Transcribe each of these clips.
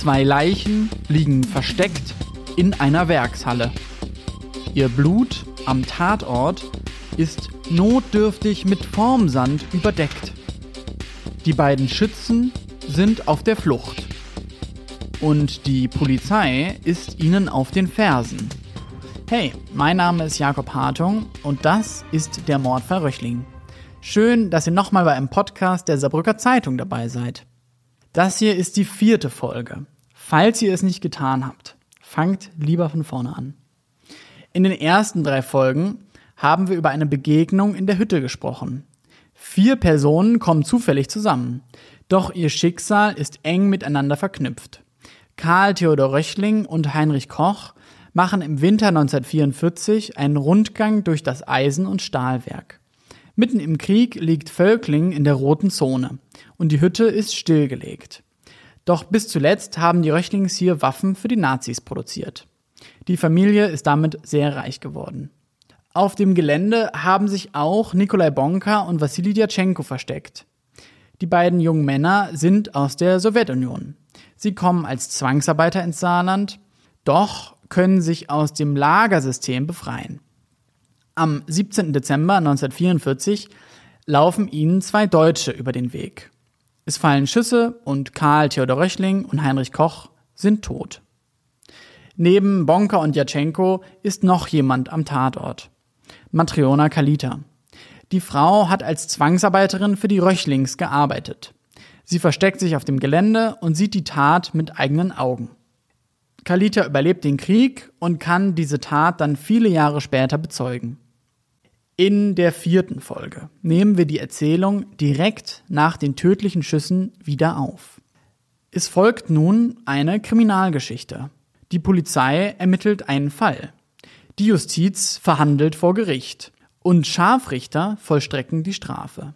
Zwei Leichen liegen versteckt in einer Werkshalle. Ihr Blut am Tatort ist notdürftig mit Formsand überdeckt. Die beiden Schützen sind auf der Flucht. Und die Polizei ist ihnen auf den Fersen. Hey, mein Name ist Jakob Hartung und das ist der Mordfall Röchling. Schön, dass ihr nochmal bei einem Podcast der Saarbrücker Zeitung dabei seid. Das hier ist die vierte Folge. Falls ihr es nicht getan habt, fangt lieber von vorne an. In den ersten drei Folgen haben wir über eine Begegnung in der Hütte gesprochen. Vier Personen kommen zufällig zusammen, doch ihr Schicksal ist eng miteinander verknüpft. Karl Theodor Röchling und Heinrich Koch machen im Winter 1944 einen Rundgang durch das Eisen- und Stahlwerk. Mitten im Krieg liegt Völkling in der roten Zone und die Hütte ist stillgelegt. Doch bis zuletzt haben die Röchlings hier Waffen für die Nazis produziert. Die Familie ist damit sehr reich geworden. Auf dem Gelände haben sich auch Nikolai Bonka und Wassili Djatschenko versteckt. Die beiden jungen Männer sind aus der Sowjetunion. Sie kommen als Zwangsarbeiter ins Saarland, doch können sich aus dem Lagersystem befreien. Am 17. Dezember 1944 laufen ihnen zwei Deutsche über den Weg. Es fallen Schüsse und Karl Theodor Röchling und Heinrich Koch sind tot. Neben Bonka und Jatschenko ist noch jemand am Tatort. Matriona Kalita. Die Frau hat als Zwangsarbeiterin für die Röchlings gearbeitet. Sie versteckt sich auf dem Gelände und sieht die Tat mit eigenen Augen. Kalita überlebt den Krieg und kann diese Tat dann viele Jahre später bezeugen. In der vierten Folge nehmen wir die Erzählung direkt nach den tödlichen Schüssen wieder auf. Es folgt nun eine Kriminalgeschichte. Die Polizei ermittelt einen Fall. Die Justiz verhandelt vor Gericht und Scharfrichter vollstrecken die Strafe.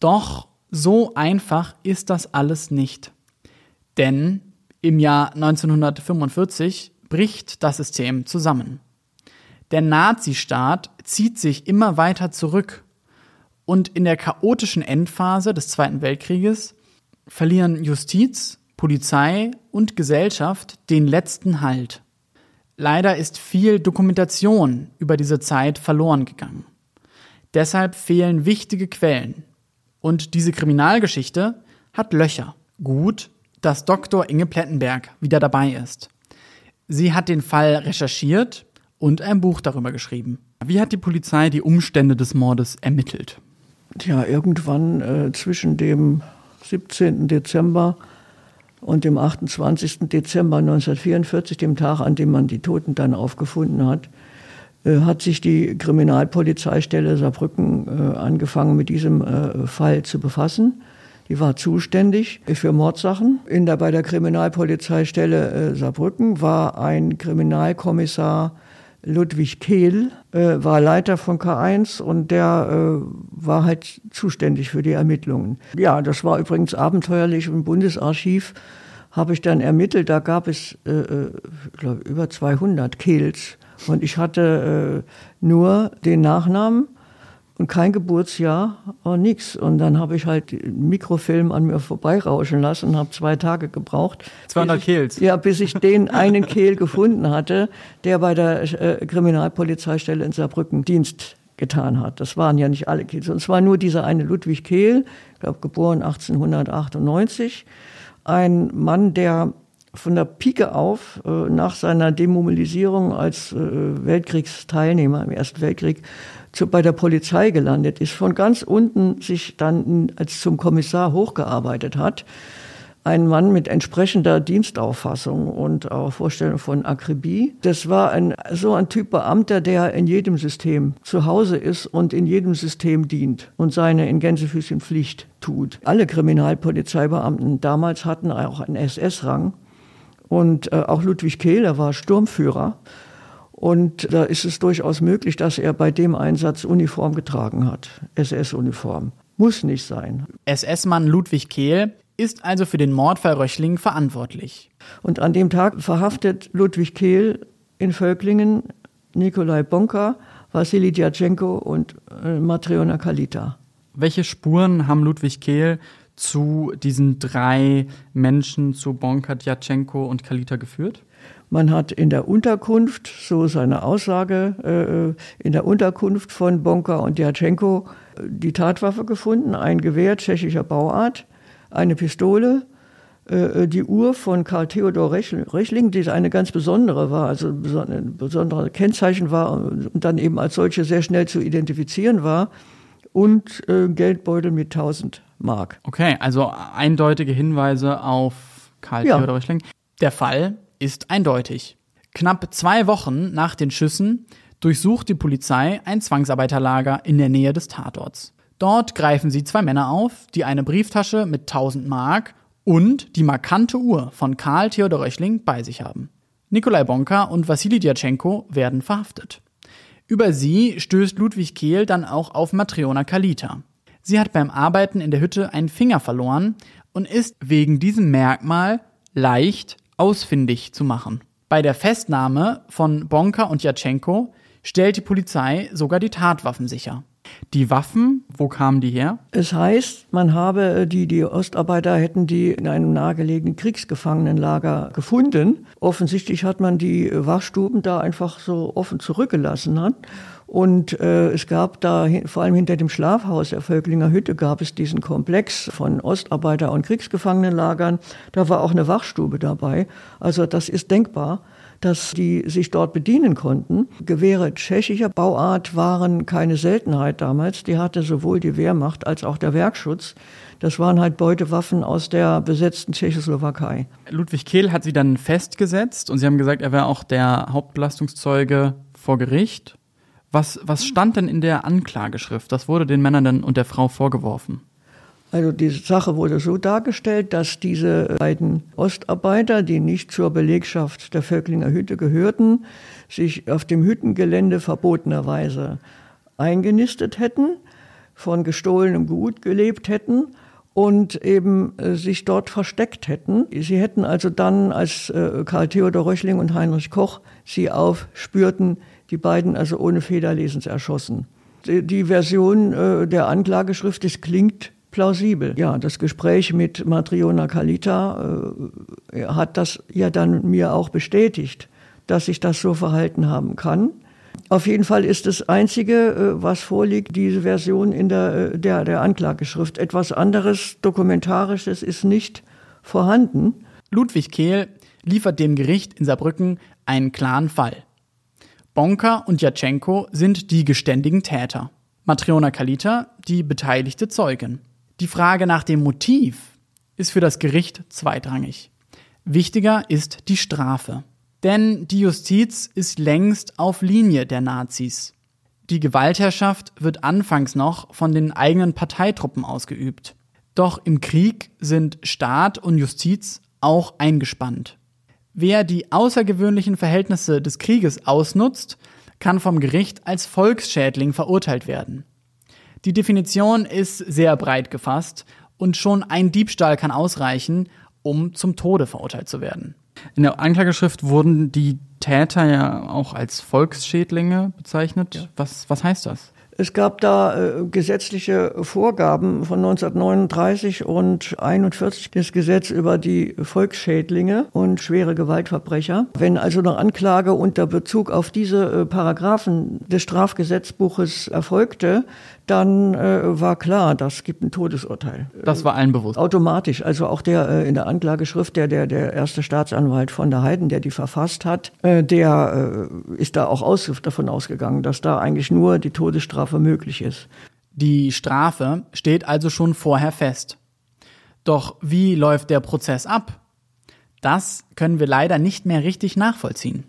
Doch so einfach ist das alles nicht. Denn im Jahr 1945 bricht das System zusammen. Der Nazistaat zieht sich immer weiter zurück und in der chaotischen Endphase des Zweiten Weltkrieges verlieren Justiz, Polizei und Gesellschaft den letzten Halt. Leider ist viel Dokumentation über diese Zeit verloren gegangen. Deshalb fehlen wichtige Quellen. Und diese Kriminalgeschichte hat Löcher. Gut, dass Dr. Inge Plettenberg wieder dabei ist. Sie hat den Fall recherchiert und ein Buch darüber geschrieben. Wie hat die Polizei die Umstände des Mordes ermittelt? Ja, irgendwann äh, zwischen dem 17. Dezember und dem 28. Dezember 1944, dem Tag, an dem man die Toten dann aufgefunden hat, äh, hat sich die Kriminalpolizeistelle Saarbrücken äh, angefangen, mit diesem äh, Fall zu befassen. Die war zuständig für Mordsachen. In der, bei der Kriminalpolizeistelle äh, Saarbrücken war ein Kriminalkommissar Ludwig Kehl äh, war Leiter von K1 und der äh, war halt zuständig für die Ermittlungen. Ja, das war übrigens abenteuerlich im Bundesarchiv habe ich dann ermittelt, da gab es äh, äh glaub, über 200 Kehls und ich hatte äh, nur den Nachnamen und kein Geburtsjahr und nichts. Und dann habe ich halt einen Mikrofilm an mir vorbeirauschen lassen und habe zwei Tage gebraucht. 200 Kehls? Ja, bis ich den einen Kehl gefunden hatte, der bei der äh, Kriminalpolizeistelle in Saarbrücken Dienst getan hat. Das waren ja nicht alle Kehls. Und es war nur dieser eine Ludwig Kehl, ich glaube geboren 1898, ein Mann, der von der Pike auf äh, nach seiner Demobilisierung als äh, Weltkriegsteilnehmer im Ersten Weltkrieg zu, bei der Polizei gelandet ist, von ganz unten sich dann als zum Kommissar hochgearbeitet hat. Ein Mann mit entsprechender Dienstauffassung und auch Vorstellung von Akribie. Das war ein, so ein Typ Beamter, der in jedem System zu Hause ist und in jedem System dient und seine in Gänsefüßchen Pflicht tut. Alle Kriminalpolizeibeamten damals hatten auch einen SS-Rang und äh, auch Ludwig Kehl, war Sturmführer und da ist es durchaus möglich, dass er bei dem Einsatz Uniform getragen hat, SS-Uniform. Muss nicht sein. SS-Mann Ludwig Kehl ist also für den Mordfall Röchling verantwortlich. Und an dem Tag verhaftet Ludwig Kehl in Völklingen Nikolai Bonka, Wassili Djatschenko und äh, Matriona Kalita. Welche Spuren haben Ludwig Kehl zu diesen drei Menschen, zu Bonka, Djatschenko und Kalita geführt? Man hat in der Unterkunft, so seine Aussage, äh, in der Unterkunft von Bonka und Djatschenko äh, die Tatwaffe gefunden, ein Gewehr tschechischer Bauart, eine Pistole, äh, die Uhr von Karl Theodor Rechling, die eine ganz besondere war, also ein besonderes Kennzeichen war und dann eben als solche sehr schnell zu identifizieren war, und Geldbeutel mit 1000 Mark. Okay, also eindeutige Hinweise auf Karl ja. Theodor Rechling. Der Fall ist eindeutig. Knapp zwei Wochen nach den Schüssen durchsucht die Polizei ein Zwangsarbeiterlager in der Nähe des Tatorts. Dort greifen sie zwei Männer auf, die eine Brieftasche mit 1000 Mark und die markante Uhr von Karl Theodor Röchling bei sich haben. Nikolai Bonka und Wassili Djatschenko werden verhaftet. Über sie stößt Ludwig Kehl dann auch auf Matriona Kalita. Sie hat beim Arbeiten in der Hütte einen Finger verloren und ist wegen diesem Merkmal leicht ausfindig zu machen. Bei der Festnahme von Bonka und Jatschenko stellt die Polizei sogar die Tatwaffen sicher. Die Waffen, wo kamen die her? Es heißt, man habe äh, die, die Ostarbeiter hätten die in einem nahegelegenen Kriegsgefangenenlager gefunden. Offensichtlich hat man die Wachstuben da einfach so offen zurückgelassen. Hat. Und äh, es gab da, vor allem hinter dem Schlafhaus der Völklinger Hütte, gab es diesen Komplex von Ostarbeiter- und Kriegsgefangenenlagern. Da war auch eine Wachstube dabei. Also das ist denkbar dass die sich dort bedienen konnten. Gewehre tschechischer Bauart waren keine Seltenheit damals. Die hatte sowohl die Wehrmacht als auch der Werkschutz. Das waren halt Beutewaffen aus der besetzten Tschechoslowakei. Ludwig Kehl hat sie dann festgesetzt und Sie haben gesagt, er wäre auch der Hauptbelastungszeuge vor Gericht. Was, was stand denn in der Anklageschrift? Was wurde den Männern denn und der Frau vorgeworfen? Also die Sache wurde so dargestellt, dass diese beiden Ostarbeiter, die nicht zur Belegschaft der Völklinger Hütte gehörten, sich auf dem Hüttengelände verbotenerweise eingenistet hätten, von gestohlenem Gut gelebt hätten und eben äh, sich dort versteckt hätten. Sie hätten also dann, als äh, Karl Theodor Röchling und Heinrich Koch sie aufspürten, die beiden also ohne Federlesens erschossen. Die, die Version äh, der Anklageschrift, das klingt plausibel. Ja, das Gespräch mit Matriona Kalita äh, hat das ja dann mir auch bestätigt, dass ich das so verhalten haben kann. Auf jeden Fall ist das Einzige, äh, was vorliegt, diese Version in der, äh, der, der Anklageschrift. Etwas anderes, Dokumentarisches ist nicht vorhanden. Ludwig Kehl liefert dem Gericht in Saarbrücken einen klaren Fall. Bonka und Jatschenko sind die geständigen Täter. Matriona Kalita die beteiligte Zeugin. Die Frage nach dem Motiv ist für das Gericht zweitrangig. Wichtiger ist die Strafe. Denn die Justiz ist längst auf Linie der Nazis. Die Gewaltherrschaft wird anfangs noch von den eigenen Parteitruppen ausgeübt. Doch im Krieg sind Staat und Justiz auch eingespannt. Wer die außergewöhnlichen Verhältnisse des Krieges ausnutzt, kann vom Gericht als Volksschädling verurteilt werden. Die Definition ist sehr breit gefasst und schon ein Diebstahl kann ausreichen, um zum Tode verurteilt zu werden. In der Anklageschrift wurden die Täter ja auch als Volksschädlinge bezeichnet. Ja. Was, was heißt das? Es gab da äh, gesetzliche Vorgaben von 1939 und 41 das Gesetz über die Volksschädlinge und schwere Gewaltverbrecher. Wenn also eine Anklage unter Bezug auf diese äh, Paragraphen des Strafgesetzbuches erfolgte, dann äh, war klar, das gibt ein Todesurteil. Das war allen bewusst. Automatisch. Also auch der äh, in der Anklageschrift, der, der, der erste Staatsanwalt von der Heiden, der die verfasst hat, äh, der äh, ist da auch aus, davon ausgegangen, dass da eigentlich nur die Todesstrafe möglich ist. Die Strafe steht also schon vorher fest. Doch wie läuft der Prozess ab? Das können wir leider nicht mehr richtig nachvollziehen.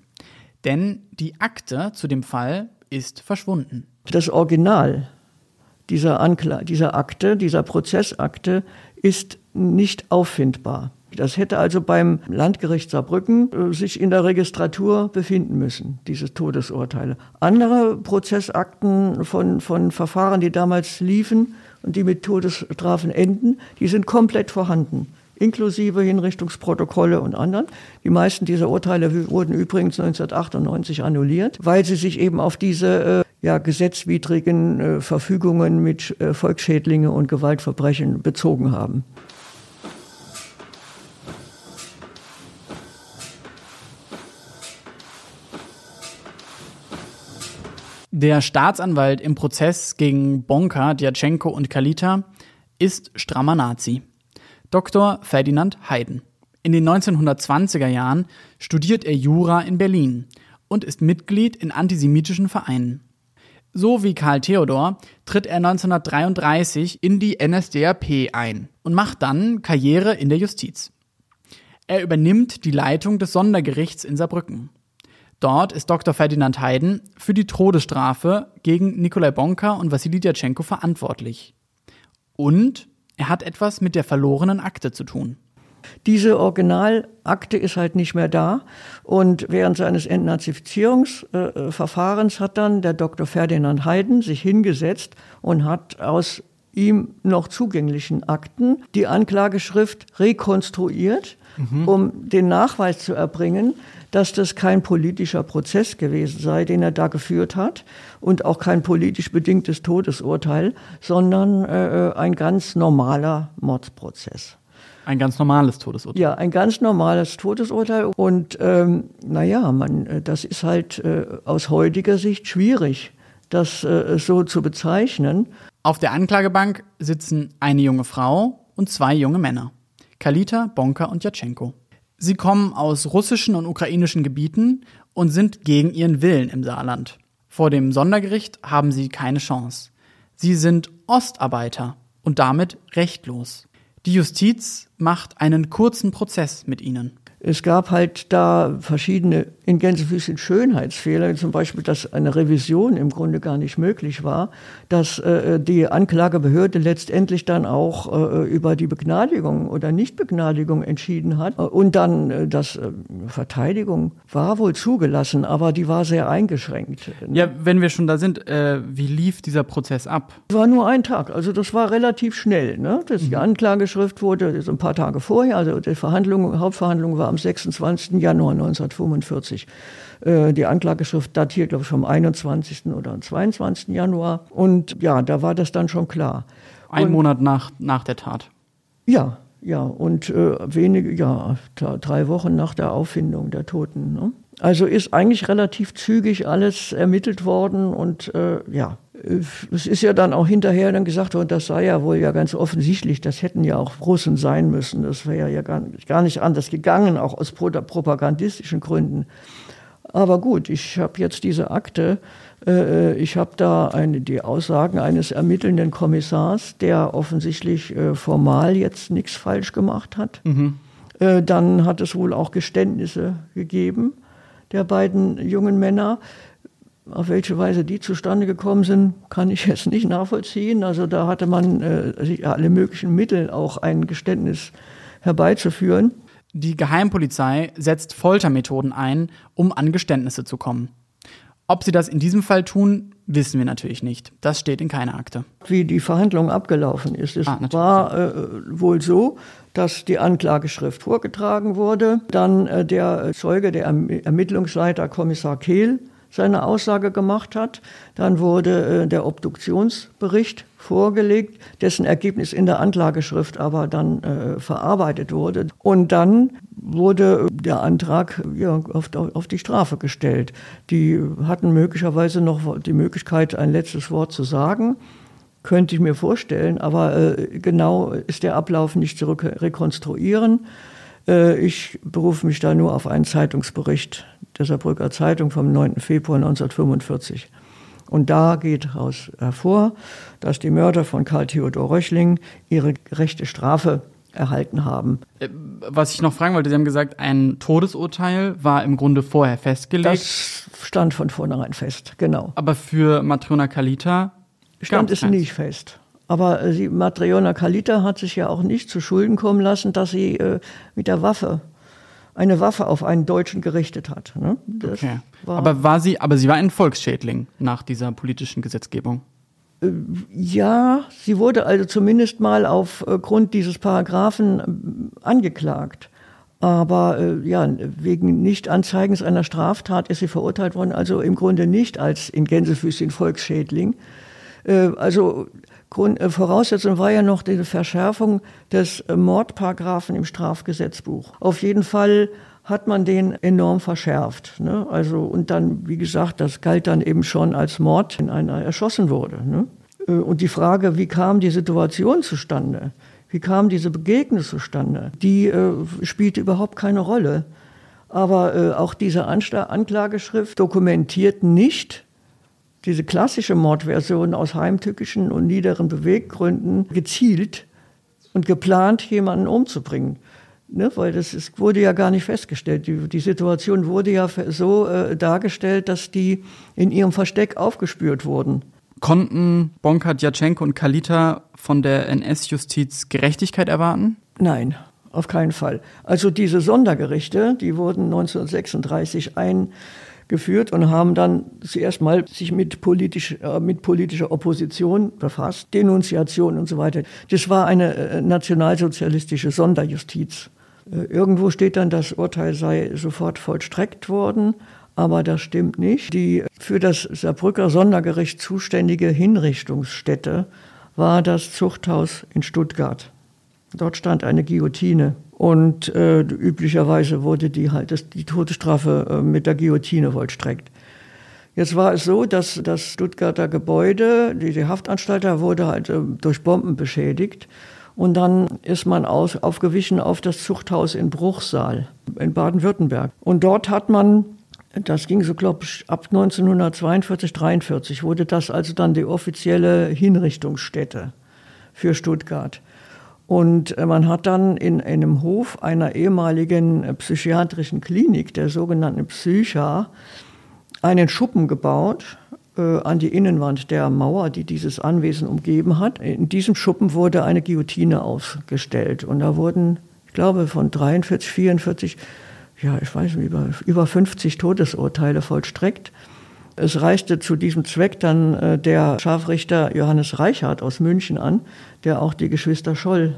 Denn die Akte zu dem Fall ist verschwunden. Das Original dieser, Ankla dieser Akte, dieser Prozessakte ist nicht auffindbar. Das hätte also beim Landgericht Saarbrücken äh, sich in der Registratur befinden müssen, diese Todesurteile. Andere Prozessakten von, von Verfahren, die damals liefen und die mit Todesstrafen enden, die sind komplett vorhanden inklusive Hinrichtungsprotokolle und anderen. Die meisten dieser Urteile wurden übrigens 1998 annulliert, weil sie sich eben auf diese äh, ja, gesetzwidrigen äh, Verfügungen mit äh, Volksschädlinge und Gewaltverbrechen bezogen haben. Der Staatsanwalt im Prozess gegen Bonka, Djatschenko und Kalita ist strammer Nazi. Dr. Ferdinand Hayden. In den 1920er Jahren studiert er Jura in Berlin und ist Mitglied in antisemitischen Vereinen. So wie Karl Theodor tritt er 1933 in die NSDAP ein und macht dann Karriere in der Justiz. Er übernimmt die Leitung des Sondergerichts in Saarbrücken. Dort ist Dr. Ferdinand Hayden für die Todesstrafe gegen Nikolai Bonka und Wassili Djatschenko verantwortlich. Und er hat etwas mit der verlorenen Akte zu tun. Diese Originalakte ist halt nicht mehr da. Und während seines Entnazifizierungsverfahrens hat dann der Dr. Ferdinand Hayden sich hingesetzt und hat aus ihm noch zugänglichen Akten die Anklageschrift rekonstruiert, mhm. um den Nachweis zu erbringen, dass das kein politischer Prozess gewesen sei, den er da geführt hat und auch kein politisch bedingtes Todesurteil, sondern äh, ein ganz normaler Mordsprozess. Ein ganz normales Todesurteil. Ja, ein ganz normales Todesurteil. Und ähm, naja, man, äh, das ist halt äh, aus heutiger Sicht schwierig, das äh, so zu bezeichnen. Auf der Anklagebank sitzen eine junge Frau und zwei junge Männer. Kalita, Bonka und Jatschenko. Sie kommen aus russischen und ukrainischen Gebieten und sind gegen ihren Willen im Saarland. Vor dem Sondergericht haben sie keine Chance. Sie sind Ostarbeiter und damit rechtlos. Die Justiz macht einen kurzen Prozess mit ihnen. Es gab halt da verschiedene in Gänsefüßchen Schönheitsfehler, zum Beispiel, dass eine Revision im Grunde gar nicht möglich war, dass äh, die Anklagebehörde letztendlich dann auch äh, über die Begnadigung oder Nichtbegnadigung entschieden hat und dann äh, das äh, Verteidigung war wohl zugelassen, aber die war sehr eingeschränkt. Ja, wenn wir schon da sind, äh, wie lief dieser Prozess ab? Es war nur ein Tag, also das war relativ schnell. Ne? Das, Die mhm. Anklageschrift wurde so ein paar Tage vorher, also die Verhandlung, Hauptverhandlung war am 26. Januar 1945. Äh, die Anklageschrift datiert, glaube ich, vom 21. oder 22. Januar. Und ja, da war das dann schon klar. Ein Monat nach, nach der Tat. Ja, ja, und äh, wenige, ja, drei Wochen nach der Auffindung der Toten. Ne? Also ist eigentlich relativ zügig alles ermittelt worden und äh, ja, es ist ja dann auch hinterher dann gesagt worden, das sei ja wohl ja ganz offensichtlich, das hätten ja auch Russen sein müssen. Das wäre ja gar, gar nicht anders gegangen, auch aus propagandistischen Gründen. Aber gut, ich habe jetzt diese Akte, äh, ich habe da eine, die Aussagen eines ermittelnden Kommissars, der offensichtlich äh, formal jetzt nichts falsch gemacht hat. Mhm. Äh, dann hat es wohl auch Geständnisse gegeben der beiden jungen Männer. Auf welche Weise die zustande gekommen sind, kann ich jetzt nicht nachvollziehen. Also da hatte man äh, alle möglichen Mittel, auch ein Geständnis herbeizuführen. Die Geheimpolizei setzt Foltermethoden ein, um an Geständnisse zu kommen. Ob sie das in diesem Fall tun, wissen wir natürlich nicht. Das steht in keiner Akte. Wie die Verhandlung abgelaufen ist. Es ah, war äh, wohl so, dass die Anklageschrift vorgetragen wurde, dann äh, der Zeuge, der erm Ermittlungsleiter Kommissar Kehl, seine Aussage gemacht hat. Dann wurde äh, der Obduktionsbericht vorgelegt, dessen Ergebnis in der Anklageschrift aber dann äh, verarbeitet wurde. Und dann wurde der Antrag ja, auf, auf, die Strafe gestellt. Die hatten möglicherweise noch die Möglichkeit, ein letztes Wort zu sagen. Könnte ich mir vorstellen, aber äh, genau ist der Ablauf nicht zu rekonstruieren. Äh, ich berufe mich da nur auf einen Zeitungsbericht der Saarbrücker Zeitung vom 9. Februar 1945. Und da geht heraus hervor, dass die Mörder von Karl Theodor Röchling ihre gerechte Strafe erhalten haben. Äh, was ich noch fragen wollte, Sie haben gesagt, ein Todesurteil war im Grunde vorher festgelegt. Das stand von vornherein fest, genau. Aber für Matrona Kalita stand es nicht fest. Aber äh, sie, Matriona Kalita hat sich ja auch nicht zu Schulden kommen lassen, dass sie äh, mit der Waffe eine Waffe auf einen Deutschen gerichtet hat. Ne? okay. War aber war sie, aber sie war ein Volksschädling nach dieser politischen Gesetzgebung. Äh, ja, sie wurde also zumindest mal aufgrund dieses Paragraphen äh, angeklagt. Aber äh, ja, wegen Nichtanzeigens einer Straftat ist sie verurteilt worden, also im Grunde nicht als in Gänsefüßchen Volksschädling. Äh, also Grund, äh, Voraussetzung war ja noch die Verschärfung des Mordparagraphen im Strafgesetzbuch. Auf jeden Fall hat man den enorm verschärft. Ne? Also, und dann, wie gesagt, das galt dann eben schon als Mord, wenn einer erschossen wurde. Ne? Äh, und die Frage, wie kam die Situation zustande? Wie kam diese Begegnung zustande? Die äh, spielte überhaupt keine Rolle. Aber äh, auch diese Anklageschrift dokumentiert nicht diese klassische Mordversion aus heimtückischen und niederen Beweggründen gezielt und geplant, jemanden umzubringen. Ne, weil das ist, wurde ja gar nicht festgestellt. Die, die Situation wurde ja so äh, dargestellt, dass die in ihrem Versteck aufgespürt wurden. Konnten Bonka, Djatschenko und Kalita von der NS-Justiz Gerechtigkeit erwarten? Nein, auf keinen Fall. Also diese Sondergerichte, die wurden 1936 eingeführt und haben dann zuerst mal sich mit, politisch, äh, mit politischer Opposition befasst, Denunziation und so weiter. Das war eine äh, nationalsozialistische Sonderjustiz. Äh, irgendwo steht dann, das Urteil sei sofort vollstreckt worden, aber das stimmt nicht. Die für das Saarbrücker Sondergericht zuständige Hinrichtungsstätte war das Zuchthaus in Stuttgart. Dort stand eine Guillotine und äh, üblicherweise wurde die halt das, die Todesstrafe äh, mit der Guillotine vollstreckt. Jetzt war es so, dass das Stuttgarter Gebäude, die, die Haftanstalt, da wurde halt äh, durch Bomben beschädigt und dann ist man aus, aufgewichen auf das Zuchthaus in Bruchsal in Baden-Württemberg. Und dort hat man, das ging so, glaube ich, ab 1942, 43 wurde das also dann die offizielle Hinrichtungsstätte für Stuttgart. Und äh, man hat dann in einem Hof einer ehemaligen äh, psychiatrischen Klinik, der sogenannten Psycha, einen Schuppen gebaut äh, an die Innenwand der Mauer, die dieses Anwesen umgeben hat. In diesem Schuppen wurde eine Guillotine aufgestellt und da wurden, ich glaube, von 43, 44, ja, ich weiß nicht, über, über 50 Todesurteile vollstreckt. Es reichte zu diesem Zweck dann äh, der Scharfrichter Johannes Reichhardt aus München an, der auch die Geschwister Scholl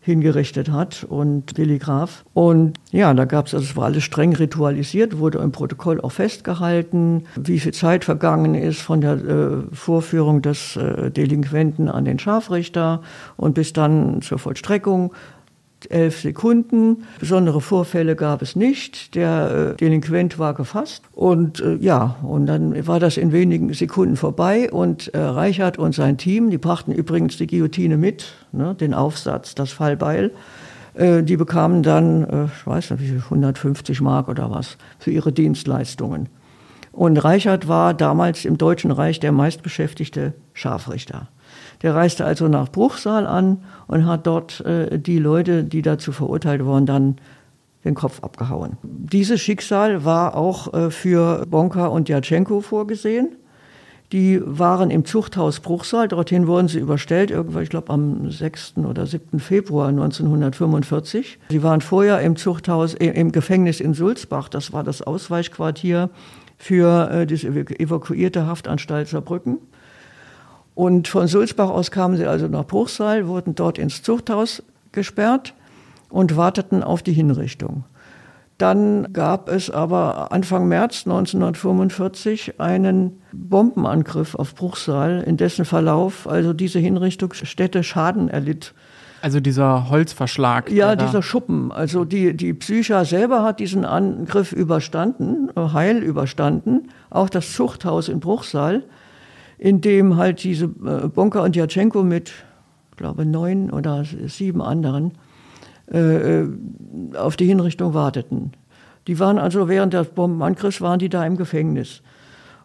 hingerichtet hat und Telegraph. Und ja, da gab es, also es war alles streng ritualisiert, wurde im Protokoll auch festgehalten, wie viel Zeit vergangen ist von der äh, Vorführung des äh, Delinquenten an den Scharfrichter und bis dann zur Vollstreckung elf Sekunden. Besondere Vorfälle gab es nicht. Der äh, Delinquent war gefasst. Und äh, ja, und dann war das in wenigen Sekunden vorbei. Und äh, Reichert und sein Team, die brachten übrigens die Guillotine mit, ne, den Aufsatz, das Fallbeil. Äh, die bekamen dann, äh, ich weiß nicht, wie viel, 150 Mark oder was für ihre Dienstleistungen. Und Reichert war damals im Deutschen Reich der meistbeschäftigte Scharfrichter. Der reiste also nach Bruchsal an und hat dort äh, die Leute, die dazu verurteilt wurden, dann den Kopf abgehauen. Dieses Schicksal war auch äh, für Bonka und Jatschenko vorgesehen. Die waren im Zuchthaus Bruchsal, dorthin wurden sie überstellt, irgendwann, ich glaube, am 6. oder 7. Februar 1945. Sie waren vorher im Zuchthaus, äh, im Gefängnis in Sulzbach, das war das Ausweichquartier für äh, die evakuierte Haftanstalt Saarbrücken. Und von Sulzbach aus kamen sie also nach Bruchsal, wurden dort ins Zuchthaus gesperrt und warteten auf die Hinrichtung. Dann gab es aber Anfang März 1945 einen Bombenangriff auf Bruchsal, in dessen Verlauf also diese Hinrichtungsstätte Schaden erlitt. Also dieser Holzverschlag. Ja, dieser Schuppen. Also die, die Psycha selber hat diesen Angriff überstanden, heil überstanden. Auch das Zuchthaus in Bruchsal in dem halt diese äh, Bonka und Jatschenko mit, glaube neun oder sieben anderen äh, äh, auf die Hinrichtung warteten. Die waren also während des Bombenangriffs waren die da im Gefängnis.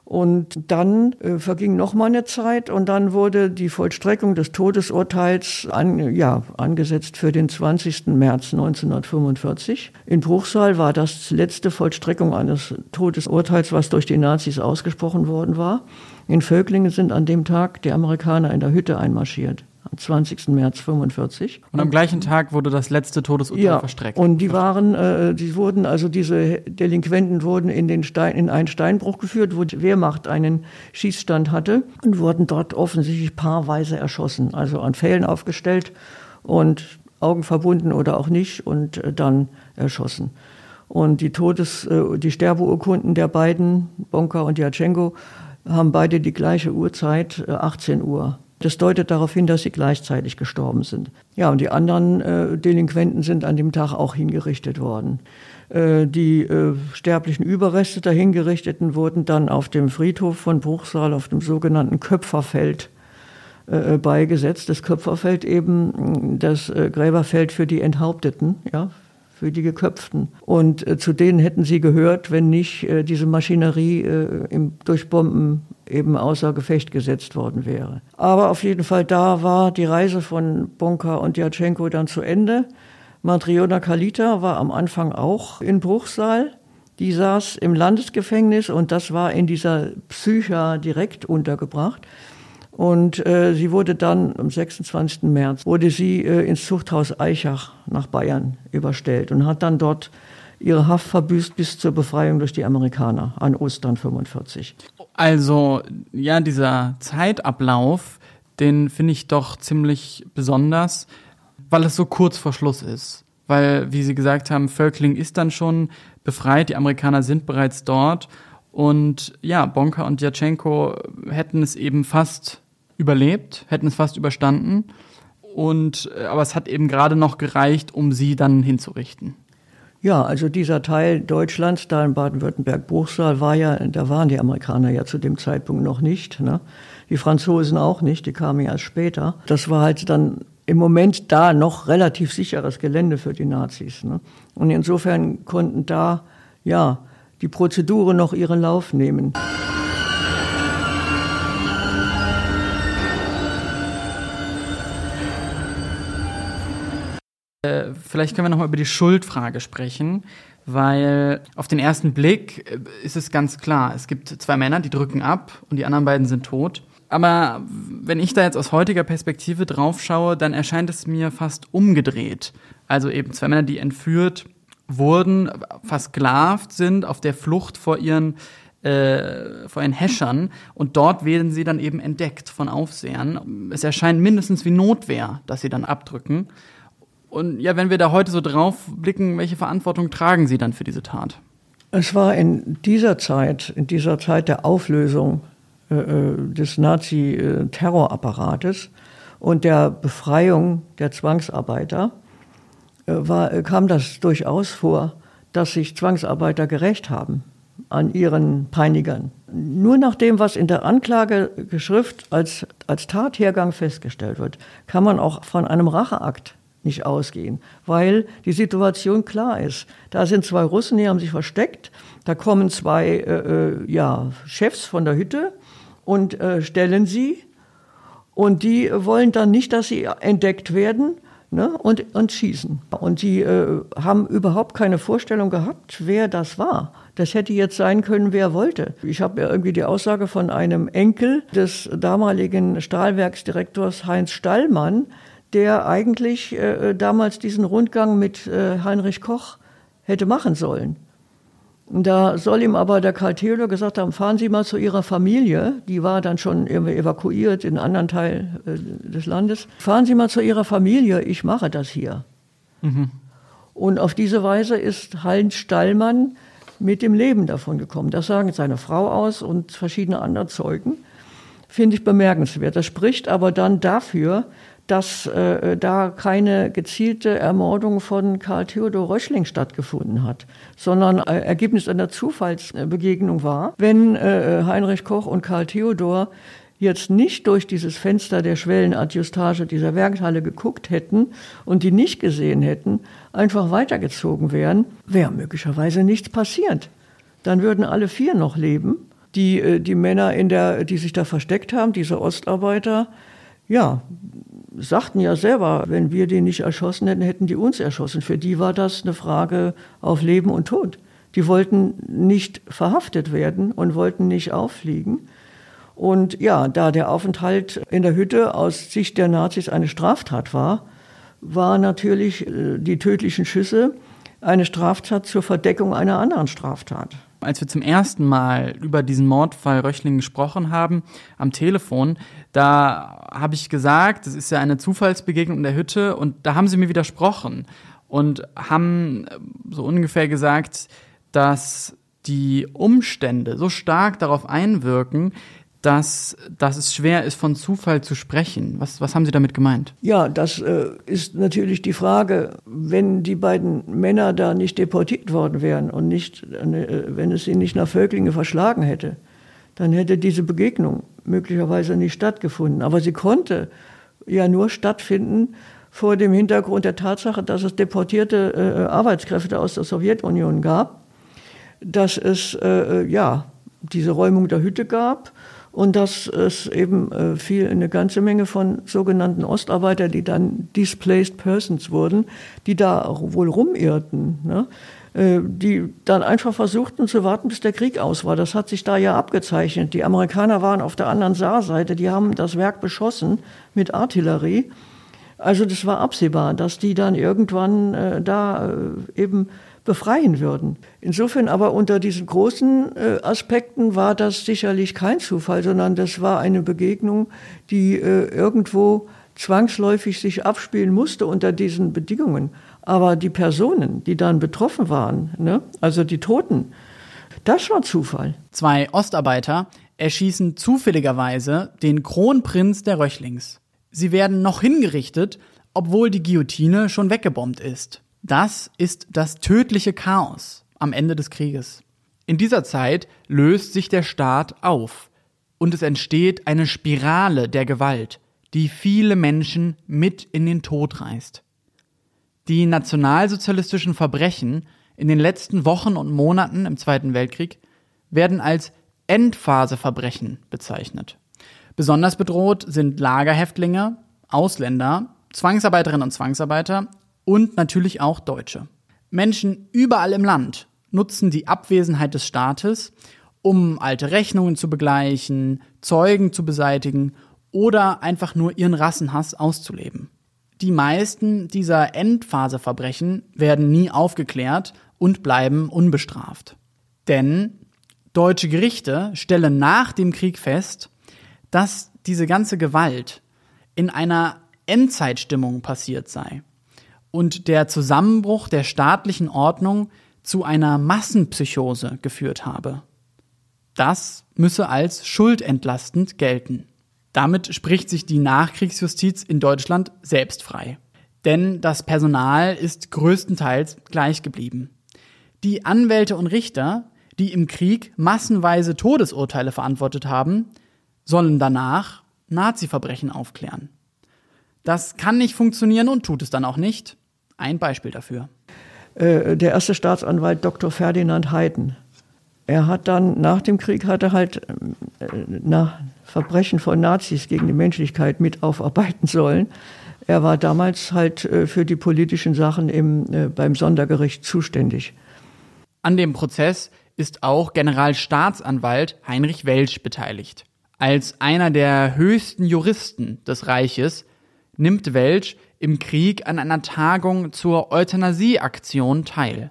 Und dann äh, verging noch mal eine Zeit und dann wurde die Vollstreckung des Todesurteils an, ja, angesetzt für den 20. März 1945. In Bruchsal war das letzte Vollstreckung eines Todesurteils, was durch die Nazis ausgesprochen worden war. In Völklingen sind an dem Tag die Amerikaner in der Hütte einmarschiert. Am 20. März 45. Und am gleichen Tag wurde das letzte Todesurteil ja, verstreckt. Und die waren, äh, die wurden, also diese Delinquenten wurden in den Stein, in einen Steinbruch geführt, wo die Wehrmacht einen Schießstand hatte und wurden dort offensichtlich paarweise erschossen, also an Pfählen aufgestellt und Augen verbunden oder auch nicht und äh, dann erschossen. Und die Todes-, äh, die Sterbeurkunden der beiden, Bonka und Jatschenko, haben beide die gleiche Uhrzeit, 18 äh, Uhr. Das deutet darauf hin, dass sie gleichzeitig gestorben sind. Ja, und die anderen äh, Delinquenten sind an dem Tag auch hingerichtet worden. Äh, die äh, sterblichen Überreste der Hingerichteten wurden dann auf dem Friedhof von Bruchsal, auf dem sogenannten Köpferfeld, äh, beigesetzt. Das Köpferfeld eben das äh, Gräberfeld für die Enthaupteten, ja, für die Geköpften. Und äh, zu denen hätten sie gehört, wenn nicht äh, diese Maschinerie äh, im, durch Bomben eben außer Gefecht gesetzt worden wäre. Aber auf jeden Fall da war die Reise von Bonka und Jatschenko dann zu Ende. Matriona Kalita war am Anfang auch in Bruchsal. Die saß im Landesgefängnis und das war in dieser Psycha direkt untergebracht. Und äh, sie wurde dann am 26. März, wurde sie äh, ins Zuchthaus Eichach nach Bayern überstellt und hat dann dort ihre Haft verbüßt bis zur Befreiung durch die Amerikaner an Ostern 45. Also ja, dieser Zeitablauf, den finde ich doch ziemlich besonders, weil es so kurz vor Schluss ist. Weil, wie Sie gesagt haben, Völkling ist dann schon befreit, die Amerikaner sind bereits dort. Und ja, Bonka und Djatschenko hätten es eben fast überlebt, hätten es fast überstanden. Und, äh, aber es hat eben gerade noch gereicht, um sie dann hinzurichten. Ja, also dieser Teil Deutschlands, da in Baden-Württemberg, Bruchsal, war ja, da waren die Amerikaner ja zu dem Zeitpunkt noch nicht. Ne? Die Franzosen auch nicht, die kamen ja erst später. Das war halt dann im Moment da noch relativ sicheres Gelände für die Nazis. Ne? Und insofern konnten da, ja, die Prozeduren noch ihren Lauf nehmen. Äh, vielleicht können wir nochmal über die Schuldfrage sprechen, weil auf den ersten Blick äh, ist es ganz klar, es gibt zwei Männer, die drücken ab und die anderen beiden sind tot. Aber wenn ich da jetzt aus heutiger Perspektive drauf schaue, dann erscheint es mir fast umgedreht. Also eben zwei Männer, die entführt wurden, versklavt sind, auf der Flucht vor ihren äh, vor ihren Häschern und dort werden sie dann eben entdeckt von Aufsehern. Es erscheint mindestens wie Notwehr, dass sie dann abdrücken. Und ja, wenn wir da heute so drauf blicken, welche Verantwortung tragen Sie dann für diese Tat? Es war in dieser Zeit, in dieser Zeit der Auflösung äh, äh des Nazi-Terrorapparates und der Befreiung der Zwangsarbeiter, äh, war, äh, kam das durchaus vor, dass sich Zwangsarbeiter gerecht haben an ihren Peinigern. Nur nach dem, was in der Anklageschrift als, als Tathergang festgestellt wird, kann man auch von einem Racheakt nicht ausgehen, weil die Situation klar ist. Da sind zwei Russen, die haben sich versteckt. Da kommen zwei äh, äh, ja, Chefs von der Hütte und äh, stellen sie. Und die wollen dann nicht, dass sie entdeckt werden ne, und, und schießen. Und sie äh, haben überhaupt keine Vorstellung gehabt, wer das war. Das hätte jetzt sein können, wer wollte. Ich habe ja irgendwie die Aussage von einem Enkel des damaligen Stahlwerksdirektors Heinz Stallmann, der eigentlich äh, damals diesen Rundgang mit äh, Heinrich Koch hätte machen sollen. Da soll ihm aber der Karl Theodor gesagt haben, fahren Sie mal zu Ihrer Familie, die war dann schon evakuiert in einen anderen Teil äh, des Landes, fahren Sie mal zu Ihrer Familie, ich mache das hier. Mhm. Und auf diese Weise ist Heinz Stallmann mit dem Leben davon gekommen. Das sagen seine Frau aus und verschiedene andere Zeugen. Finde ich bemerkenswert. Das spricht aber dann dafür, dass äh, da keine gezielte Ermordung von Karl Theodor Röschling stattgefunden hat, sondern äh, Ergebnis einer Zufallsbegegnung war. Wenn äh, Heinrich Koch und Karl Theodor jetzt nicht durch dieses Fenster der Schwellenadjustage dieser Werkhalle geguckt hätten und die nicht gesehen hätten, einfach weitergezogen wären, wäre möglicherweise nichts passiert. Dann würden alle vier noch leben. Die, äh, die Männer, in der, die sich da versteckt haben, diese Ostarbeiter, ja, sagten ja selber, wenn wir den nicht erschossen hätten, hätten die uns erschossen. Für die war das eine Frage auf Leben und Tod. Die wollten nicht verhaftet werden und wollten nicht auffliegen. Und ja, da der Aufenthalt in der Hütte aus Sicht der Nazis eine Straftat war, war natürlich äh, die tödlichen Schüsse eine Straftat zur Verdeckung einer anderen Straftat. Als wir zum ersten Mal über diesen Mordfall Röchling gesprochen haben, am Telefon, da habe ich gesagt, das ist ja eine Zufallsbegegnung in der Hütte und da haben sie mir widersprochen und haben so ungefähr gesagt, dass die Umstände so stark darauf einwirken, dass, dass es schwer ist, von Zufall zu sprechen. Was, was haben Sie damit gemeint? Ja, das äh, ist natürlich die Frage, wenn die beiden Männer da nicht deportiert worden wären und nicht, äh, wenn es sie nicht nach Völklinge verschlagen hätte, dann hätte diese Begegnung möglicherweise nicht stattgefunden. Aber sie konnte ja nur stattfinden vor dem Hintergrund der Tatsache, dass es deportierte äh, Arbeitskräfte aus der Sowjetunion gab, dass es äh, äh ja diese Räumung der Hütte gab und dass es eben äh, viel, eine ganze Menge von sogenannten Ostarbeiter, die dann Displaced Persons wurden, die da wohl rumirrten, ne? Äh, die dann einfach versuchten zu warten, bis der Krieg aus war. Das hat sich da ja abgezeichnet. Die Amerikaner waren auf der anderen Saarseite, die haben das Werk beschossen mit Artillerie. Also das war absehbar, dass die dann irgendwann äh, da äh, eben befreien würden. Insofern aber unter diesen großen äh, Aspekten war das sicherlich kein Zufall, sondern das war eine Begegnung, die äh, irgendwo zwangsläufig sich abspielen musste unter diesen Bedingungen. Aber die Personen, die dann betroffen waren, ne, also die Toten, das war Zufall. Zwei Ostarbeiter erschießen zufälligerweise den Kronprinz der Röchlings. Sie werden noch hingerichtet, obwohl die Guillotine schon weggebombt ist. Das ist das tödliche Chaos am Ende des Krieges. In dieser Zeit löst sich der Staat auf und es entsteht eine Spirale der Gewalt, die viele Menschen mit in den Tod reißt. Die nationalsozialistischen Verbrechen in den letzten Wochen und Monaten im Zweiten Weltkrieg werden als Endphaseverbrechen bezeichnet. Besonders bedroht sind Lagerhäftlinge, Ausländer, Zwangsarbeiterinnen und Zwangsarbeiter und natürlich auch Deutsche. Menschen überall im Land nutzen die Abwesenheit des Staates, um alte Rechnungen zu begleichen, Zeugen zu beseitigen oder einfach nur ihren Rassenhass auszuleben. Die meisten dieser Endphaseverbrechen werden nie aufgeklärt und bleiben unbestraft. Denn deutsche Gerichte stellen nach dem Krieg fest, dass diese ganze Gewalt in einer Endzeitstimmung passiert sei und der Zusammenbruch der staatlichen Ordnung zu einer Massenpsychose geführt habe. Das müsse als schuldentlastend gelten. Damit spricht sich die Nachkriegsjustiz in Deutschland selbst frei. Denn das Personal ist größtenteils gleich geblieben. Die Anwälte und Richter, die im Krieg massenweise Todesurteile verantwortet haben, sollen danach Nazi-Verbrechen aufklären. Das kann nicht funktionieren und tut es dann auch nicht. Ein Beispiel dafür. Äh, der erste Staatsanwalt Dr. Ferdinand Heiden. Er hat dann nach dem Krieg hat er halt äh, nach Verbrechen von Nazis gegen die Menschlichkeit mit aufarbeiten sollen. Er war damals halt äh, für die politischen Sachen im, beim Sondergericht zuständig. An dem Prozess ist auch Generalstaatsanwalt Heinrich Welsch beteiligt. Als einer der höchsten Juristen des Reiches nimmt Welsch im Krieg an einer Tagung zur Euthanasieaktion teil.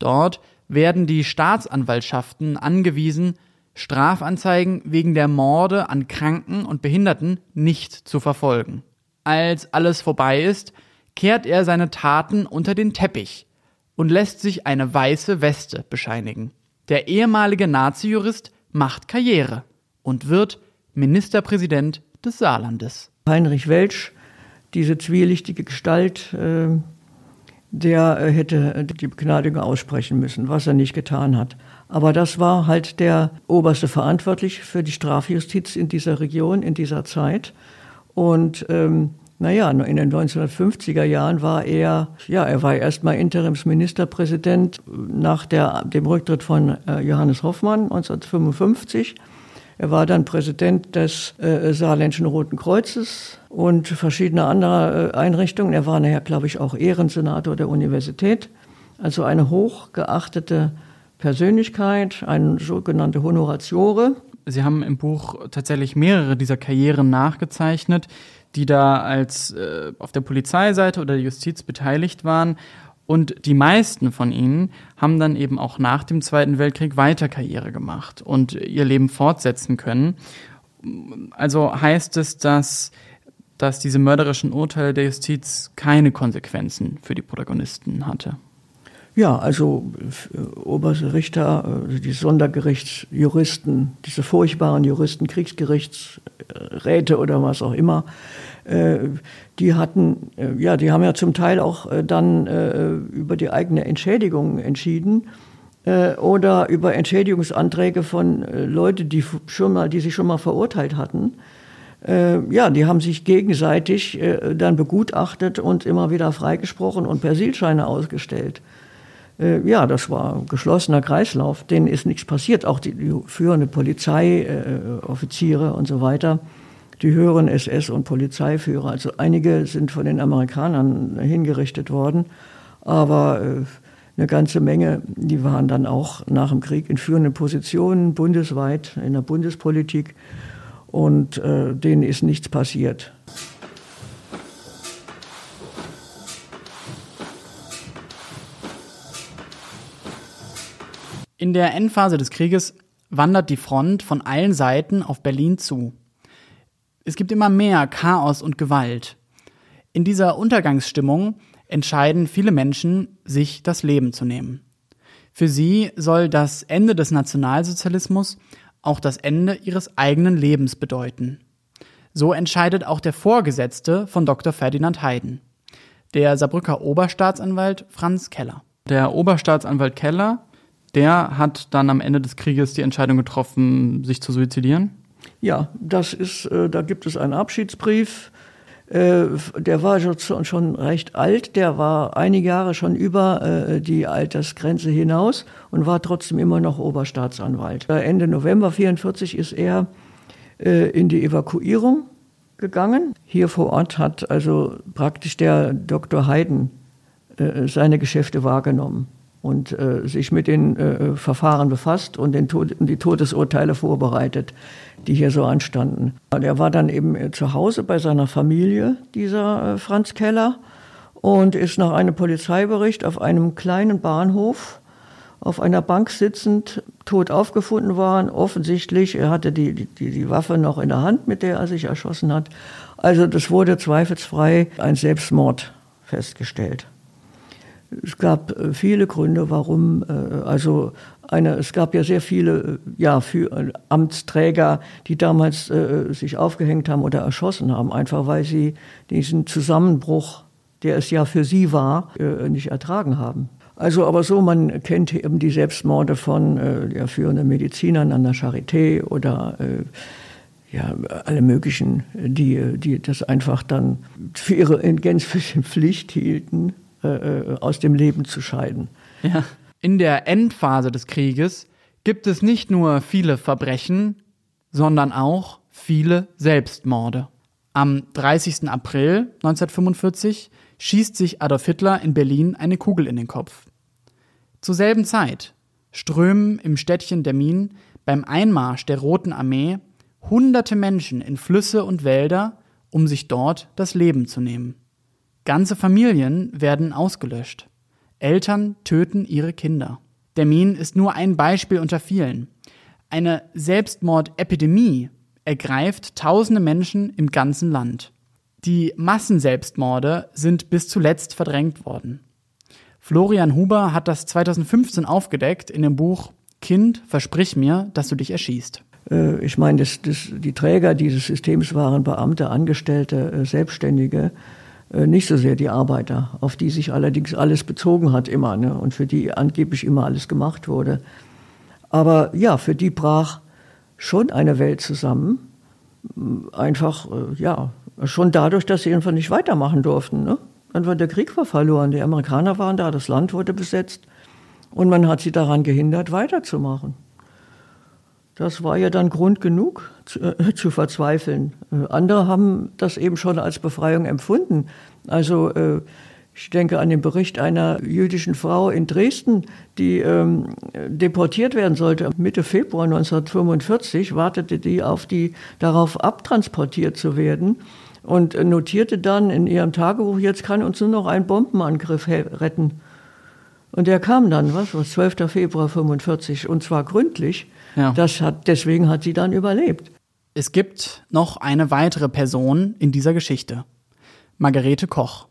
Dort werden die Staatsanwaltschaften angewiesen, Strafanzeigen wegen der Morde an Kranken und Behinderten nicht zu verfolgen. Als alles vorbei ist, kehrt er seine Taten unter den Teppich und lässt sich eine weiße Weste bescheinigen. Der ehemalige Nazi-Jurist macht Karriere und wird Ministerpräsident des Saarlandes. Heinrich Welsch diese zwielichtige Gestalt, äh, der äh, hätte die Begnadigung aussprechen müssen, was er nicht getan hat. Aber das war halt der oberste Verantwortliche für die Strafjustiz in dieser Region, in dieser Zeit. Und ähm, naja, in den 1950er Jahren war er, ja, er war erstmal Interimsministerpräsident nach der, dem Rücktritt von äh, Johannes Hoffmann 1955. Er war dann Präsident des äh, Saarländischen Roten Kreuzes und verschiedener anderer äh, Einrichtungen. Er war nachher, glaube ich, auch Ehrensenator der Universität. Also eine hochgeachtete Persönlichkeit, eine sogenannte Honoratiore. Sie haben im Buch tatsächlich mehrere dieser Karrieren nachgezeichnet, die da als äh, auf der Polizeiseite oder der Justiz beteiligt waren. Und die meisten von ihnen haben dann eben auch nach dem Zweiten Weltkrieg weiter Karriere gemacht und ihr Leben fortsetzen können. Also heißt es, dass, dass diese mörderischen Urteile der Justiz keine Konsequenzen für die Protagonisten hatte. Ja, also oberste Richter, äh, die Sondergerichtsjuristen, diese furchtbaren Juristen, Kriegsgerichtsräte oder was auch immer, äh, die hatten, äh, ja, die haben ja zum Teil auch dann über die eigene Entschädigung entschieden oder über Entschädigungsanträge von Leuten, die schon mal, die sich schon mal verurteilt hatten. Ja, die haben sich gegenseitig dann begutachtet und immer wieder freigesprochen und Persilscheine ausgestellt. Äh, ja, das war geschlossener Kreislauf. Denen ist nichts passiert. Auch die, die führende Polizeioffiziere äh, und so weiter, die höheren SS- und Polizeiführer. Also einige sind von den Amerikanern hingerichtet worden, aber äh, eine ganze Menge, die waren dann auch nach dem Krieg in führenden Positionen bundesweit in der Bundespolitik und äh, denen ist nichts passiert. In der Endphase des Krieges wandert die Front von allen Seiten auf Berlin zu. Es gibt immer mehr Chaos und Gewalt. In dieser Untergangsstimmung entscheiden viele Menschen, sich das Leben zu nehmen. Für sie soll das Ende des Nationalsozialismus auch das Ende ihres eigenen Lebens bedeuten. So entscheidet auch der Vorgesetzte von Dr. Ferdinand Hayden, der Saarbrücker Oberstaatsanwalt Franz Keller. Der Oberstaatsanwalt Keller der hat dann am Ende des Krieges die Entscheidung getroffen, sich zu suizidieren? Ja, das ist, äh, da gibt es einen Abschiedsbrief. Äh, der war schon recht alt, der war einige Jahre schon über äh, die Altersgrenze hinaus und war trotzdem immer noch Oberstaatsanwalt. Ende November 1944 ist er in die Evakuierung gegangen. Hier vor Ort hat also praktisch der Dr. Hayden seine Geschäfte wahrgenommen und äh, sich mit den äh, Verfahren befasst und den Tod, die Todesurteile vorbereitet, die hier so anstanden. Und er war dann eben äh, zu Hause bei seiner Familie, dieser äh, Franz Keller, und ist nach einem Polizeibericht auf einem kleinen Bahnhof auf einer Bank sitzend tot aufgefunden worden. Offensichtlich, er hatte die, die, die Waffe noch in der Hand, mit der er sich erschossen hat. Also das wurde zweifelsfrei ein Selbstmord festgestellt. Es gab äh, viele Gründe, warum, äh, also eine, es gab ja sehr viele äh, ja, für Amtsträger, die damals äh, sich aufgehängt haben oder erschossen haben, einfach weil sie diesen Zusammenbruch, der es ja für sie war, äh, nicht ertragen haben. Also aber so, man kennt eben die Selbstmorde von äh, ja, führenden Medizinern an der Charité oder ja, alle möglichen, die, die das einfach dann für ihre gänzliche Pflicht hielten, äh, äh, aus dem Leben zu scheiden. Ja. In der Endphase des Krieges gibt es nicht nur viele Verbrechen, sondern auch viele Selbstmorde. Am 30. April 1945 schießt sich Adolf Hitler in Berlin eine Kugel in den Kopf. Zur selben Zeit strömen im Städtchen Dermin beim Einmarsch der Roten Armee hunderte Menschen in Flüsse und Wälder, um sich dort das Leben zu nehmen. Ganze Familien werden ausgelöscht. Eltern töten ihre Kinder. Der Min ist nur ein Beispiel unter vielen. Eine Selbstmordepidemie ergreift tausende Menschen im ganzen Land. Die Massenselbstmorde sind bis zuletzt verdrängt worden. Florian Huber hat das 2015 aufgedeckt in dem Buch Kind, versprich mir, dass du dich erschießt. Äh, ich meine, das, das, die Träger dieses Systems waren Beamte, Angestellte, äh, Selbstständige. Äh, nicht so sehr die Arbeiter, auf die sich allerdings alles bezogen hat immer ne, und für die angeblich immer alles gemacht wurde. Aber ja, für die brach schon eine Welt zusammen. Einfach, äh, ja, schon dadurch, dass sie einfach nicht weitermachen durften. Ne? War der Krieg war verloren. Die Amerikaner waren da, das Land wurde besetzt und man hat sie daran gehindert, weiterzumachen. Das war ja dann Grund genug zu, äh, zu verzweifeln. Äh, andere haben das eben schon als Befreiung empfunden. Also äh, ich denke an den Bericht einer jüdischen Frau in Dresden, die ähm, deportiert werden sollte. Mitte Februar 1945 wartete die auf die darauf abtransportiert zu werden und notierte dann in ihrem Tagebuch: Jetzt kann uns nur noch ein Bombenangriff retten. Und der kam dann, was, was 12. Februar 45 und zwar gründlich. Ja. Das hat, deswegen hat sie dann überlebt. Es gibt noch eine weitere Person in dieser Geschichte. Margarete Koch.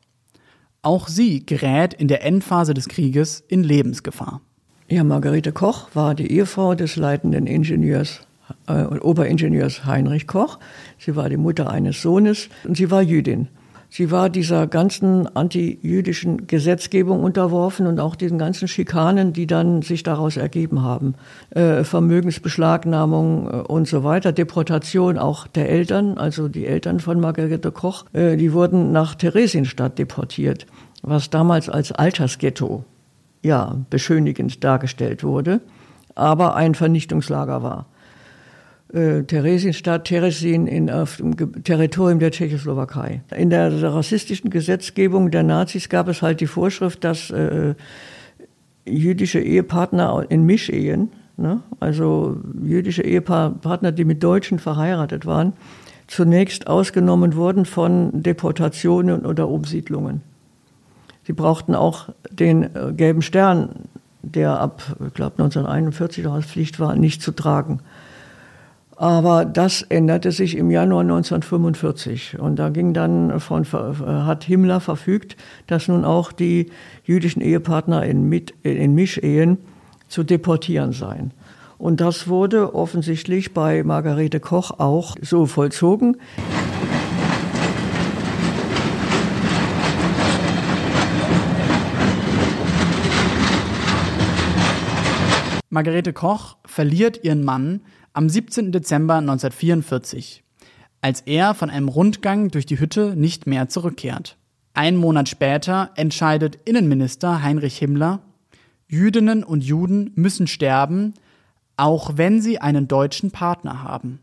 Auch sie gerät in der Endphase des Krieges in Lebensgefahr. Ja, Margarete Koch war die Ehefrau des leitenden Ingenieurs, äh, Oberingenieurs Heinrich Koch. Sie war die Mutter eines Sohnes und sie war Jüdin. Sie war dieser ganzen antijüdischen Gesetzgebung unterworfen und auch diesen ganzen Schikanen, die dann sich daraus ergeben haben. Äh, Vermögensbeschlagnahmung äh, und so weiter, Deportation auch der Eltern, also die Eltern von Margarete Koch, äh, die wurden nach Theresienstadt deportiert, was damals als Altersghetto ja beschönigend dargestellt wurde, aber ein Vernichtungslager war äh, Theresienstadt, Teresin in, auf dem Territorium der Tschechoslowakei. In der rassistischen Gesetzgebung der Nazis gab es halt die Vorschrift, dass äh, jüdische Ehepartner in Mischehen, ne, also jüdische Ehepartner, die mit Deutschen verheiratet waren, zunächst ausgenommen wurden von Deportationen oder Umsiedlungen. Sie brauchten auch den äh, gelben Stern, der ab, ich glaube, 1941 als Pflicht war, nicht zu tragen. Aber das änderte sich im Januar 1945. Und da ging dann von, hat Himmler verfügt, dass nun auch die jüdischen Ehepartner in, Mit, in Mischehen zu deportieren seien. Und das wurde offensichtlich bei Margarete Koch auch so vollzogen. Margarete Koch verliert ihren Mann am 17. Dezember 1944, als er von einem Rundgang durch die Hütte nicht mehr zurückkehrt. Ein Monat später entscheidet Innenminister Heinrich Himmler, Jüdinnen und Juden müssen sterben, auch wenn sie einen deutschen Partner haben.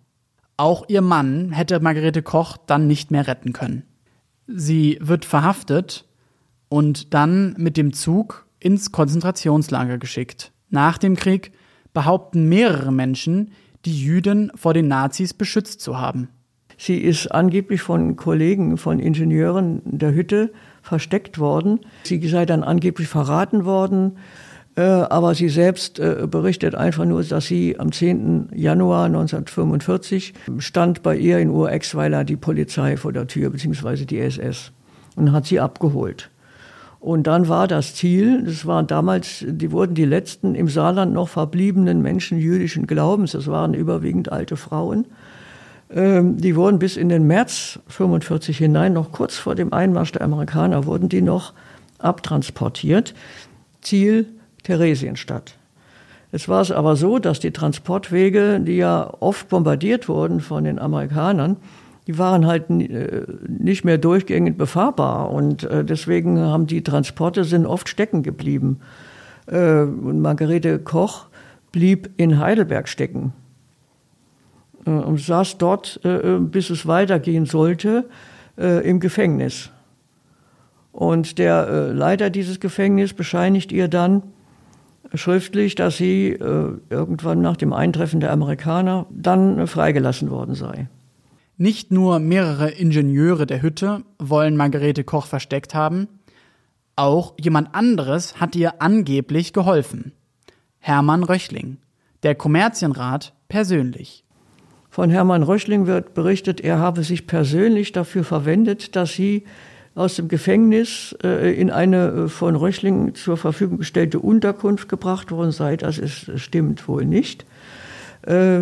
Auch ihr Mann hätte Margarete Koch dann nicht mehr retten können. Sie wird verhaftet und dann mit dem Zug ins Konzentrationslager geschickt. Nach dem Krieg behaupten mehrere Menschen, die Jüdin vor den Nazis beschützt zu haben. Sie ist angeblich von Kollegen, von Ingenieuren der Hütte versteckt worden. Sie sei dann angeblich verraten worden. Äh, aber sie selbst äh, berichtet einfach nur, dass sie am 10. Januar 1945 stand bei ihr in Urexweiler die Polizei vor der Tür, beziehungsweise die SS, und hat sie abgeholt. Und dann war das Ziel, das waren damals, die wurden die letzten im Saarland noch verbliebenen Menschen jüdischen Glaubens, das waren überwiegend alte Frauen, ähm, die wurden bis in den März 45 hinein, noch kurz vor dem Einmarsch der Amerikaner, wurden die noch abtransportiert. Ziel Theresienstadt. Es war es aber so, dass die Transportwege, die ja oft bombardiert wurden von den Amerikanern, die waren halt äh, nicht mehr durchgängig befahrbar und äh, deswegen haben die Transporte sind oft stecken geblieben. Äh, und Margarete Koch blieb in Heidelberg stecken und saß dort, bis es weitergehen sollte, im Gefängnis. Und der Leiter dieses Gefängnisses bescheinigt ihr dann schriftlich, dass sie irgendwann nach dem Eintreffen der Amerikaner dann freigelassen worden sei. Nicht nur mehrere Ingenieure der Hütte wollen Margarete Koch versteckt haben, auch jemand anderes hat ihr angeblich geholfen. Hermann Röchling, der Kommerzienrat persönlich. Von Hermann Röchling wird berichtet, er habe sich persönlich dafür verwendet, dass sie aus dem Gefängnis äh, in eine äh, von Röchling zur Verfügung gestellte Unterkunft gebracht worden sei. Das ist, stimmt wohl nicht. Äh,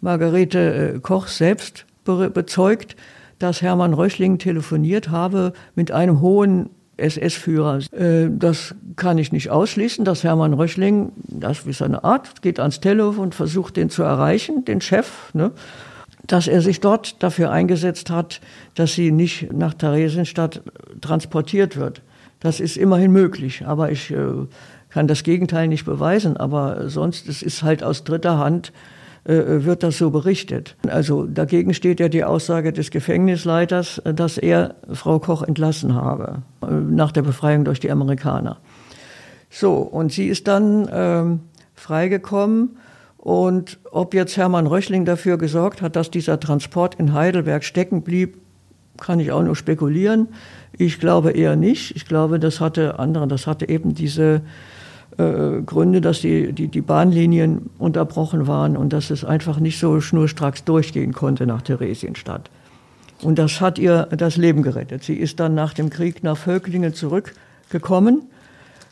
Margarete Koch selbst bezeugt, dass Hermann Röchling telefoniert habe mit einem hohen SS-Führer. Äh, das kann ich nicht ausschließen, dass Hermann Röchling, das ist seine Art, geht ans Telefon und versucht, den zu erreichen, den Chef, ne? dass er sich dort dafür eingesetzt hat, dass sie nicht nach Theresienstadt transportiert wird. Das ist immerhin möglich, aber ich äh, kann das Gegenteil nicht beweisen. Aber sonst, es ist halt aus dritter Hand wird das so berichtet. Also dagegen steht ja die Aussage des Gefängnisleiters, äh, dass er Frau Koch entlassen habe äh, nach der Befreiung durch die Amerikaner. So, und sie ist dann ähm, freigekommen. Und ob jetzt Hermann Röchling dafür gesorgt hat, dass dieser Transport in Heidelberg stecken blieb, kann ich auch nur spekulieren. Ich glaube eher nicht. Ich glaube, das hatte andere, das hatte eben diese äh, Gründe, dass die, die, die Bahnlinien unterbrochen waren und dass es einfach nicht so schnurstracks durchgehen konnte nach Theresienstadt. Und das hat ihr das Leben gerettet. Sie ist dann nach dem Krieg nach Völklingen zurückgekommen,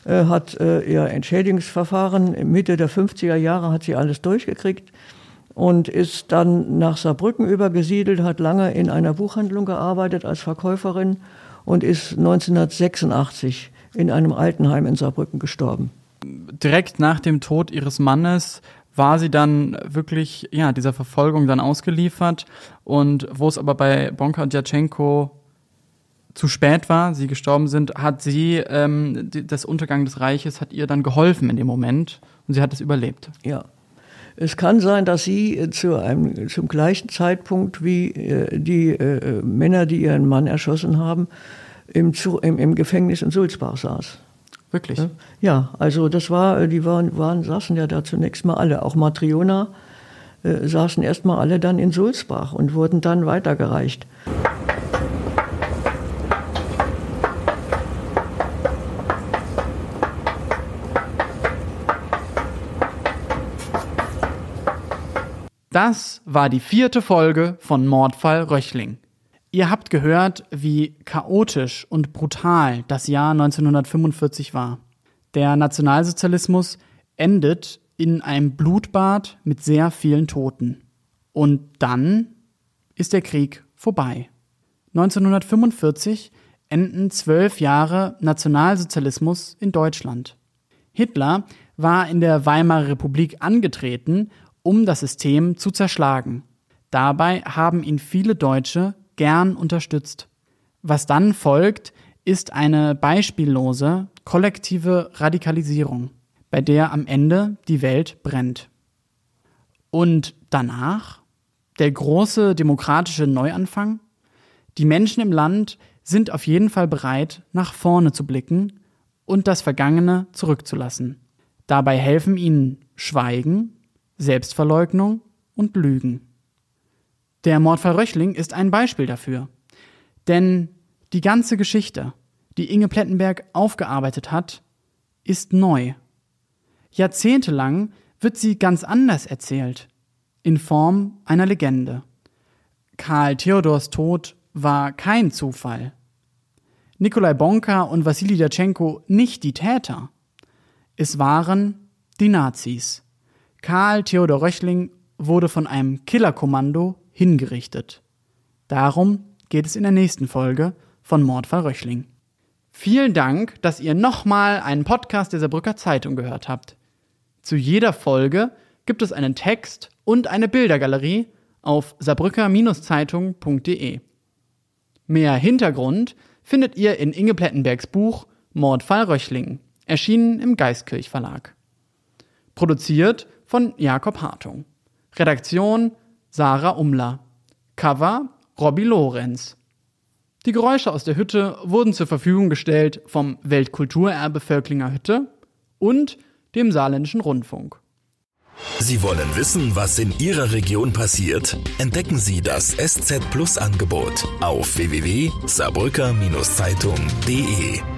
äh, hat äh, ihr Entschädigungsverfahren Mitte der 50er Jahre hat sie alles durchgekriegt und ist dann nach Saarbrücken übergesiedelt, hat lange in einer Buchhandlung gearbeitet als Verkäuferin und ist 1986 in einem Altenheim in Saarbrücken gestorben. Direkt nach dem Tod ihres Mannes war sie dann wirklich ja dieser Verfolgung dann ausgeliefert und wo es aber bei Bonka und Djatschenko zu spät war, sie gestorben sind, hat sie ähm, die, das Untergang des Reiches hat ihr dann geholfen in dem Moment und sie hat es überlebt. Ja, es kann sein, dass sie zu einem, zum gleichen Zeitpunkt wie äh, die äh, Männer, die ihren Mann erschossen haben, im, im, im Gefängnis in Sulzbach saß. Wirklich? Ja, also das war, die waren, waren, saßen ja da zunächst mal alle, auch Matriona äh, saßen erst mal alle dann in Sulzbach und wurden dann weitergereicht. Das war die vierte Folge von Mordfall Röchling. Ihr habt gehört, wie chaotisch und brutal das Jahr 1945 war. Der Nationalsozialismus endet in einem Blutbad mit sehr vielen Toten. Und dann ist der Krieg vorbei. 1945 enden zwölf Jahre Nationalsozialismus in Deutschland. Hitler war in der Weimarer Republik angetreten um das System zu zerschlagen. Dabei haben ihn viele Deutsche gern unterstützt. Was dann folgt, ist eine beispiellose, kollektive Radikalisierung, bei der am Ende die Welt brennt. Und danach? Der große demokratische Neuanfang? Die Menschen im Land sind auf jeden Fall bereit, nach vorne zu blicken und das Vergangene zurückzulassen. Dabei helfen ihnen Schweigen, Selbstverleugnung und Lügen. Der Mordfall Röchling ist ein Beispiel dafür. Denn die ganze Geschichte, die Inge Plettenberg aufgearbeitet hat, ist neu. Jahrzehntelang wird sie ganz anders erzählt, in Form einer Legende. Karl Theodors Tod war kein Zufall. Nikolai Bonka und Wassili Datschenko nicht die Täter. Es waren die Nazis. Karl Theodor Röchling wurde von einem Killerkommando hingerichtet. Darum geht es in der nächsten Folge von Mordfall Röchling. Vielen Dank, dass ihr nochmal einen Podcast der Saarbrücker Zeitung gehört habt. Zu jeder Folge gibt es einen Text und eine Bildergalerie auf saarbrücker-zeitung.de. Mehr Hintergrund findet ihr in Inge Plettenbergs Buch Mordfall Röchling, erschienen im Geistkirch Verlag. Produziert von Jakob Hartung. Redaktion Sarah Umler. Cover Robbie Lorenz. Die Geräusche aus der Hütte wurden zur Verfügung gestellt vom Weltkulturerbe Völklinger Hütte und dem Saarländischen Rundfunk. Sie wollen wissen, was in Ihrer Region passiert? Entdecken Sie das SZ Plus Angebot auf www.saarbrücker-zeitung.de.